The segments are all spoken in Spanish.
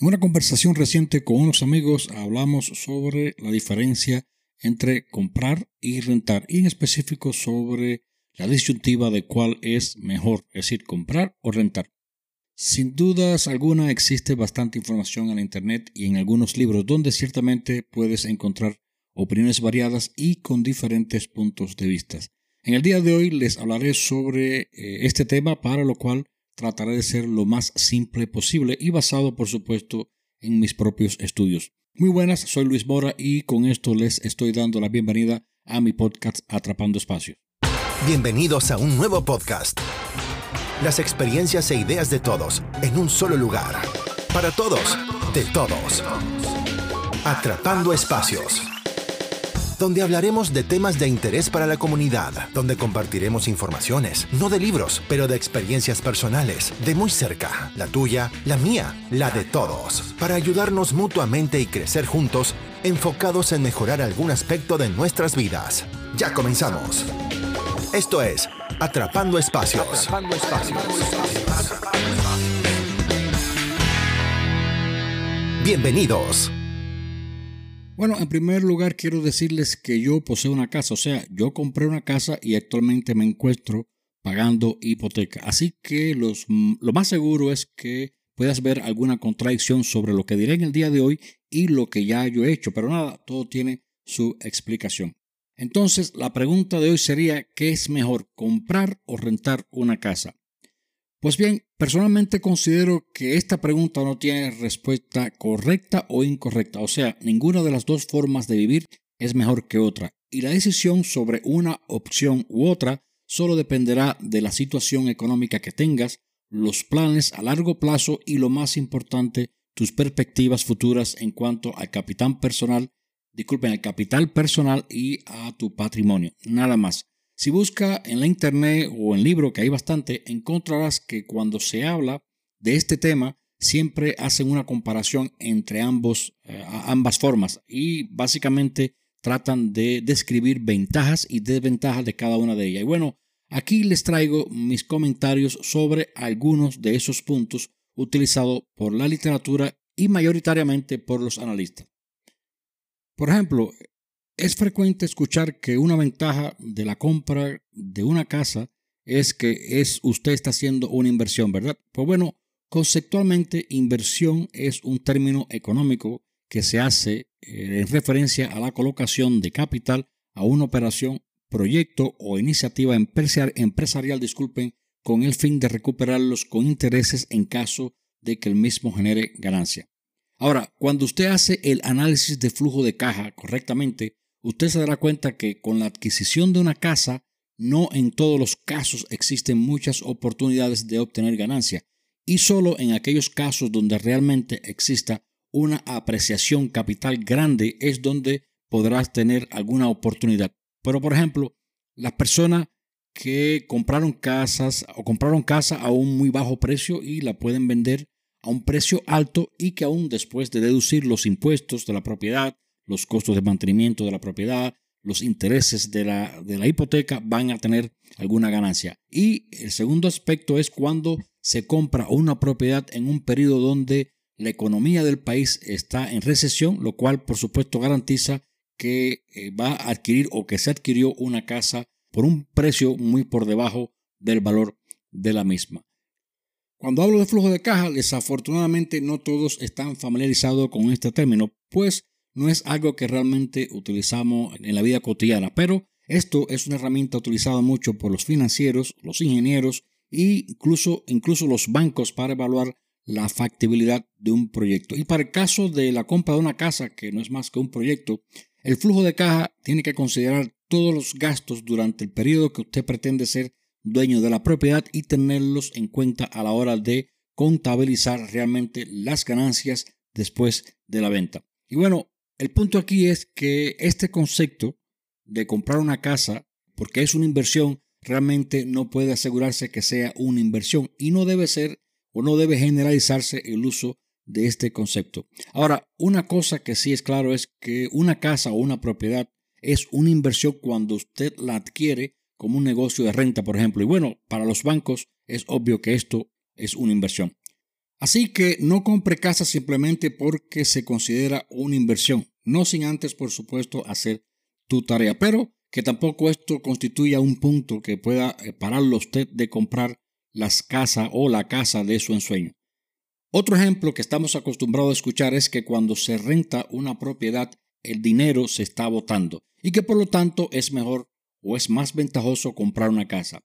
En una conversación reciente con unos amigos hablamos sobre la diferencia entre comprar y rentar y en específico sobre la disyuntiva de cuál es mejor, es decir, comprar o rentar. Sin dudas alguna existe bastante información en Internet y en algunos libros donde ciertamente puedes encontrar opiniones variadas y con diferentes puntos de vista. En el día de hoy les hablaré sobre eh, este tema para lo cual trataré de ser lo más simple posible y basado, por supuesto, en mis propios estudios. Muy buenas, soy Luis Mora y con esto les estoy dando la bienvenida a mi podcast Atrapando Espacio. Bienvenidos a un nuevo podcast. Las experiencias e ideas de todos en un solo lugar. Para todos, de todos. Atrapando Espacios donde hablaremos de temas de interés para la comunidad, donde compartiremos informaciones, no de libros, pero de experiencias personales, de muy cerca, la tuya, la mía, la de todos, para ayudarnos mutuamente y crecer juntos, enfocados en mejorar algún aspecto de nuestras vidas. Ya comenzamos. Esto es Atrapando Espacios. Atrapando Espacios. Bienvenidos. Bueno, en primer lugar quiero decirles que yo poseo una casa, o sea, yo compré una casa y actualmente me encuentro pagando hipoteca. Así que los, lo más seguro es que puedas ver alguna contradicción sobre lo que diré en el día de hoy y lo que ya yo he hecho, pero nada, todo tiene su explicación. Entonces, la pregunta de hoy sería, ¿qué es mejor, comprar o rentar una casa? Pues bien, personalmente considero que esta pregunta no tiene respuesta correcta o incorrecta, o sea, ninguna de las dos formas de vivir es mejor que otra, y la decisión sobre una opción u otra solo dependerá de la situación económica que tengas, los planes a largo plazo y lo más importante, tus perspectivas futuras en cuanto al capital personal, disculpen, al capital personal y a tu patrimonio, nada más. Si busca en la internet o en libro, que hay bastante, encontrarás que cuando se habla de este tema, siempre hacen una comparación entre ambos, eh, ambas formas y básicamente tratan de describir ventajas y desventajas de cada una de ellas. Y bueno, aquí les traigo mis comentarios sobre algunos de esos puntos utilizados por la literatura y mayoritariamente por los analistas. Por ejemplo, es frecuente escuchar que una ventaja de la compra de una casa es que es usted está haciendo una inversión, ¿verdad? Pues bueno, conceptualmente inversión es un término económico que se hace eh, en referencia a la colocación de capital a una operación, proyecto o iniciativa empresarial, disculpen, con el fin de recuperarlos con intereses en caso de que el mismo genere ganancia. Ahora, cuando usted hace el análisis de flujo de caja correctamente, usted se dará cuenta que con la adquisición de una casa, no en todos los casos existen muchas oportunidades de obtener ganancia, y solo en aquellos casos donde realmente exista una apreciación capital grande es donde podrás tener alguna oportunidad. Pero por ejemplo, las personas que compraron casas o compraron casa a un muy bajo precio y la pueden vender a un precio alto y que aún después de deducir los impuestos de la propiedad, los costos de mantenimiento de la propiedad, los intereses de la, de la hipoteca van a tener alguna ganancia. Y el segundo aspecto es cuando se compra una propiedad en un periodo donde la economía del país está en recesión, lo cual por supuesto garantiza que eh, va a adquirir o que se adquirió una casa por un precio muy por debajo del valor de la misma. Cuando hablo de flujo de caja, desafortunadamente no todos están familiarizados con este término, pues no es algo que realmente utilizamos en la vida cotidiana, pero esto es una herramienta utilizada mucho por los financieros, los ingenieros e incluso, incluso los bancos para evaluar la factibilidad de un proyecto. Y para el caso de la compra de una casa, que no es más que un proyecto, el flujo de caja tiene que considerar todos los gastos durante el periodo que usted pretende ser dueño de la propiedad y tenerlos en cuenta a la hora de contabilizar realmente las ganancias después de la venta. Y bueno, el punto aquí es que este concepto de comprar una casa, porque es una inversión, realmente no puede asegurarse que sea una inversión y no debe ser o no debe generalizarse el uso de este concepto. Ahora, una cosa que sí es claro es que una casa o una propiedad es una inversión cuando usted la adquiere como un negocio de renta, por ejemplo. Y bueno, para los bancos es obvio que esto es una inversión. Así que no compre casa simplemente porque se considera una inversión, no sin antes, por supuesto, hacer tu tarea, pero que tampoco esto constituya un punto que pueda eh, pararlo usted de comprar las casas o la casa de su ensueño. Otro ejemplo que estamos acostumbrados a escuchar es que cuando se renta una propiedad, el dinero se está botando y que por lo tanto es mejor o es más ventajoso comprar una casa.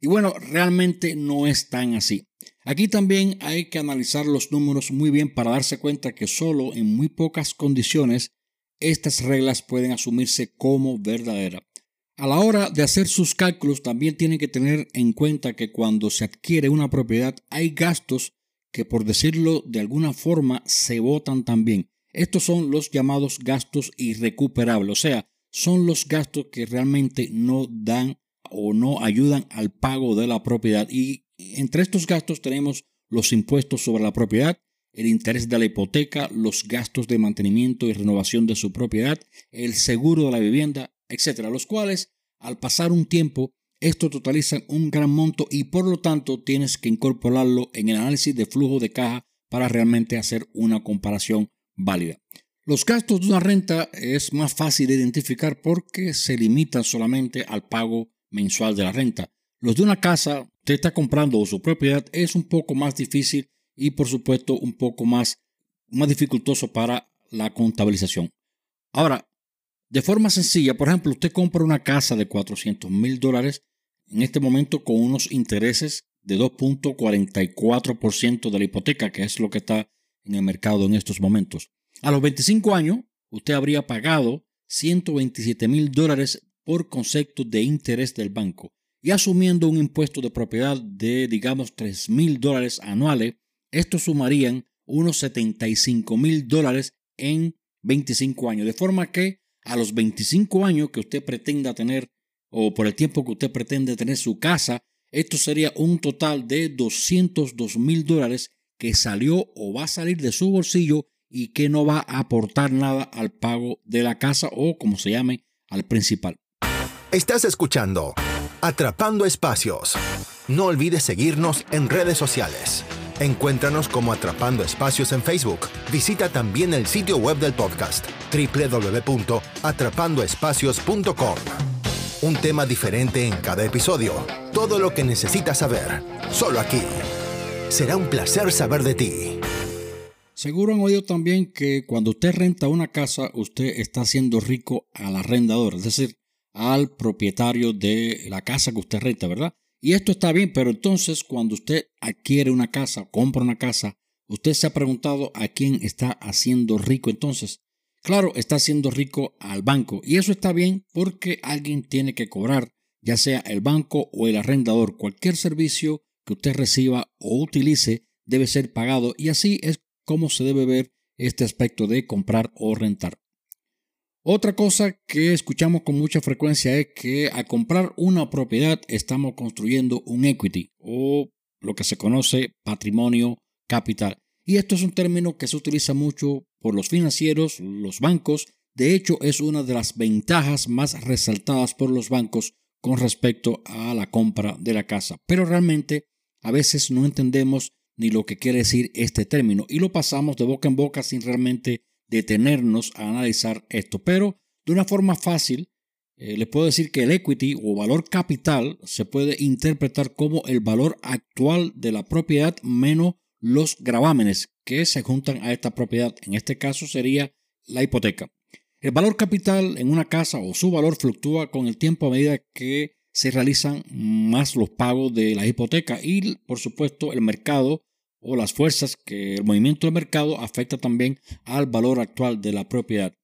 Y bueno, realmente no es tan así. Aquí también hay que analizar los números muy bien para darse cuenta que solo en muy pocas condiciones estas reglas pueden asumirse como verdaderas. A la hora de hacer sus cálculos también tienen que tener en cuenta que cuando se adquiere una propiedad hay gastos que por decirlo de alguna forma se votan también. Estos son los llamados gastos irrecuperables, o sea, son los gastos que realmente no dan o no ayudan al pago de la propiedad. Y entre estos gastos tenemos los impuestos sobre la propiedad, el interés de la hipoteca, los gastos de mantenimiento y renovación de su propiedad, el seguro de la vivienda, etcétera, los cuales al pasar un tiempo esto totalizan un gran monto y por lo tanto tienes que incorporarlo en el análisis de flujo de caja para realmente hacer una comparación válida. Los gastos de una renta es más fácil de identificar porque se limitan solamente al pago mensual de la renta. Los de una casa, usted está comprando su propiedad, es un poco más difícil y por supuesto un poco más, más dificultoso para la contabilización. Ahora, de forma sencilla, por ejemplo, usted compra una casa de 400 mil dólares en este momento con unos intereses de 2.44% de la hipoteca, que es lo que está en el mercado en estos momentos. A los 25 años, usted habría pagado 127 mil dólares por concepto de interés del banco y asumiendo un impuesto de propiedad de, digamos, 3 mil dólares anuales, estos sumarían unos 75 mil dólares en 25 años. De forma que a los 25 años que usted pretenda tener o por el tiempo que usted pretende tener su casa, esto sería un total de 202 mil dólares que salió o va a salir de su bolsillo y que no va a aportar nada al pago de la casa o como se llame al principal. Estás escuchando Atrapando Espacios. No olvides seguirnos en redes sociales. Encuéntranos como Atrapando Espacios en Facebook. Visita también el sitio web del podcast www.atrapandoespacios.com. Un tema diferente en cada episodio. Todo lo que necesitas saber. Solo aquí. Será un placer saber de ti. Seguro han oído también que cuando usted renta una casa, usted está haciendo rico al arrendador, es decir, al propietario de la casa que usted renta, ¿verdad? Y esto está bien, pero entonces cuando usted adquiere una casa, compra una casa, usted se ha preguntado a quién está haciendo rico entonces. Claro, está haciendo rico al banco y eso está bien porque alguien tiene que cobrar, ya sea el banco o el arrendador. Cualquier servicio que usted reciba o utilice debe ser pagado y así es como se debe ver este aspecto de comprar o rentar. Otra cosa que escuchamos con mucha frecuencia es que al comprar una propiedad estamos construyendo un equity o lo que se conoce patrimonio capital. Y esto es un término que se utiliza mucho por los financieros, los bancos. De hecho, es una de las ventajas más resaltadas por los bancos con respecto a la compra de la casa. Pero realmente a veces no entendemos ni lo que quiere decir este término y lo pasamos de boca en boca sin realmente detenernos a analizar esto. Pero de una forma fácil, eh, les puedo decir que el equity o valor capital se puede interpretar como el valor actual de la propiedad menos los gravámenes que se juntan a esta propiedad. En este caso sería la hipoteca. El valor capital en una casa o su valor fluctúa con el tiempo a medida que se realizan más los pagos de la hipoteca y por supuesto el mercado o las fuerzas que el movimiento del mercado afecta también al valor actual de la propiedad.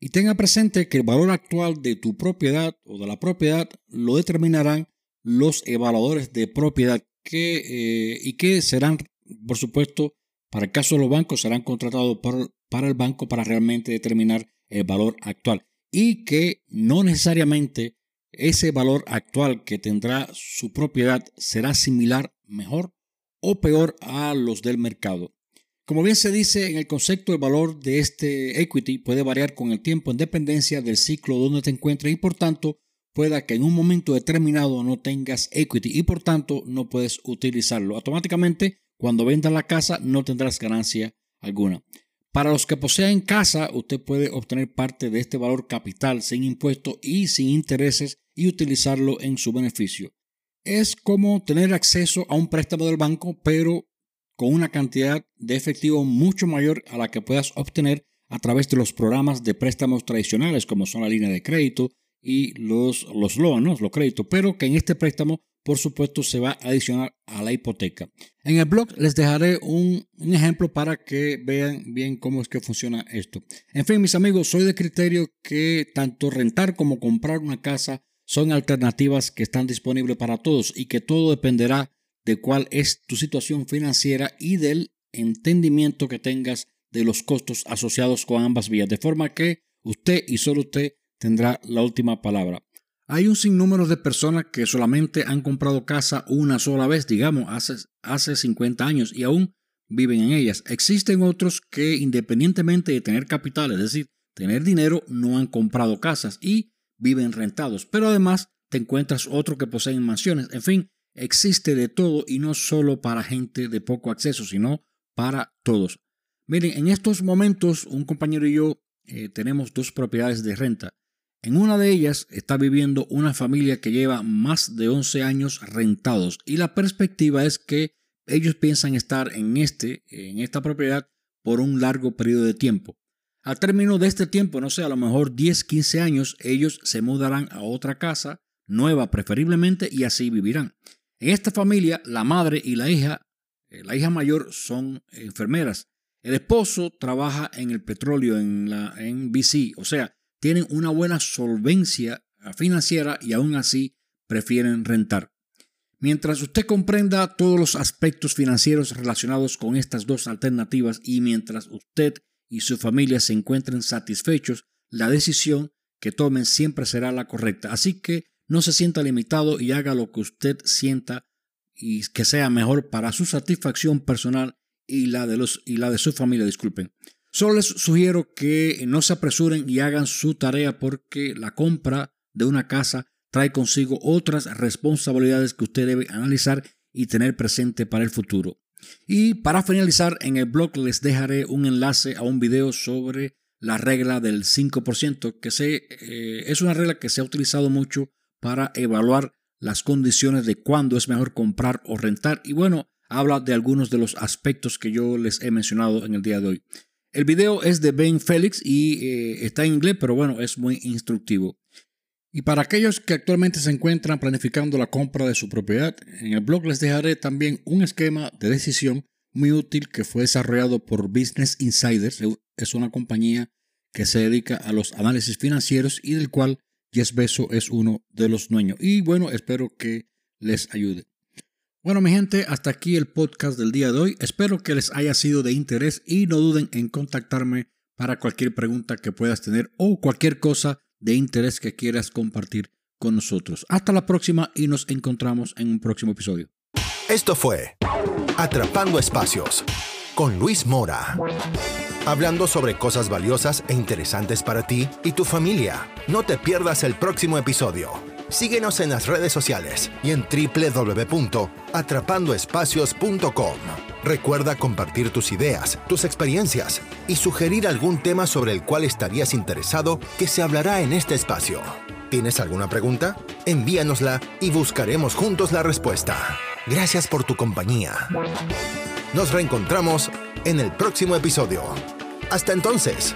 Y tenga presente que el valor actual de tu propiedad o de la propiedad lo determinarán los evaluadores de propiedad que, eh, y que serán, por supuesto, para el caso de los bancos, serán contratados por, para el banco para realmente determinar el valor actual. Y que no necesariamente ese valor actual que tendrá su propiedad será similar, mejor o peor a los del mercado. Como bien se dice en el concepto, el valor de este equity puede variar con el tiempo en dependencia del ciclo donde te encuentres y por tanto pueda que en un momento determinado no tengas equity y por tanto no puedes utilizarlo. Automáticamente, Cuando vendas la casa no tendrás ganancia alguna. Para los que poseen casa, usted puede obtener parte de este valor capital sin impuestos y sin intereses y utilizarlo en su beneficio. Es como tener acceso a un préstamo del banco, pero con una cantidad de efectivo mucho mayor a la que puedas obtener a través de los programas de préstamos tradicionales como son la línea de crédito y los, los loan, los créditos, pero que en este préstamo por supuesto se va a adicionar a la hipoteca. En el blog les dejaré un, un, ejemplo para que vean bien cómo es que funciona esto. En fin, mis amigos, soy de criterio que tanto rentar como comprar una casa son alternativas que están disponibles para todos y que todo dependerá de cuál es tu situación financiera y del entendimiento que tengas de los costos asociados con ambas vías, de forma que usted y solo usted tendrá la última palabra. Hay un sinnúmero de personas que solamente han comprado casa una sola vez, digamos, hace, hace 50 años y aún viven en ellas. Existen otros que independientemente de tener capital, es decir, tener dinero, no han comprado casas y viven rentados. Pero además te encuentras otros que poseen mansiones. En fin, existe de todo y no solo para gente de poco acceso, sino para todos. Miren, en estos momentos un compañero y yo eh, tenemos dos propiedades de renta. En una de ellas está viviendo una familia que lleva más de 11 años rentados y la perspectiva es que ellos piensan estar en, este, en esta propiedad por un largo periodo de tiempo. Al término de este tiempo, no sé, a lo mejor 10, 15 años, ellos se mudarán a otra casa, nueva preferiblemente, y así vivirán. En esta familia, la madre y la hija, eh, la hija mayor son enfermeras. El esposo trabaja en el petróleo en, la, en BC, o sea, tienen una buena solvencia financiera y aún así prefieren rentar. Mientras usted comprenda todos los aspectos financieros relacionados con estas dos alternativas y mientras usted y su familia se encuentren satisfechos, la decisión que tomen siempre será la correcta. Así que no se sienta limitado y haga lo que usted sienta y que sea mejor para su satisfacción personal y la de, los, y la de su familia, disculpen. Solo les sugiero que no se apresuren y hagan su tarea porque la compra de una casa trae consigo otras responsabilidades que usted debe analizar y tener presente para el futuro. Y para finalizar, en el blog les dejaré un enlace a un video sobre la regla del 5%, que se, eh, es una regla que se ha utilizado mucho para evaluar las condiciones de cuándo es mejor comprar o rentar. Y bueno, habla de algunos de los aspectos que yo les he mencionado en el día de hoy. El video es de Ben Félix y eh, está en inglés, pero bueno, es muy instructivo. Y para aquellos que actualmente se encuentran planificando la compra de su propiedad, en el blog les dejaré también un esquema de decisión muy útil que fue desarrollado por Business Insiders. Es una compañía que se dedica a los análisis financieros y del cual Jess Beso es uno de los dueños. Y bueno, espero que les ayude. Bueno, mi gente, hasta aquí el podcast del día de hoy. Espero que les haya sido de interés y no duden en contactarme para cualquier pregunta que puedas tener o cualquier cosa de interés que quieras compartir con nosotros. Hasta la próxima y nos encontramos en un próximo episodio. Esto fue Atrapando Espacios con Luis Mora. Hablando sobre cosas valiosas e interesantes para ti y tu familia. No te pierdas el próximo episodio. Síguenos en las redes sociales y en www.atrapandoespacios.com. Recuerda compartir tus ideas, tus experiencias y sugerir algún tema sobre el cual estarías interesado que se hablará en este espacio. ¿Tienes alguna pregunta? Envíanosla y buscaremos juntos la respuesta. Gracias por tu compañía. Nos reencontramos en el próximo episodio. Hasta entonces.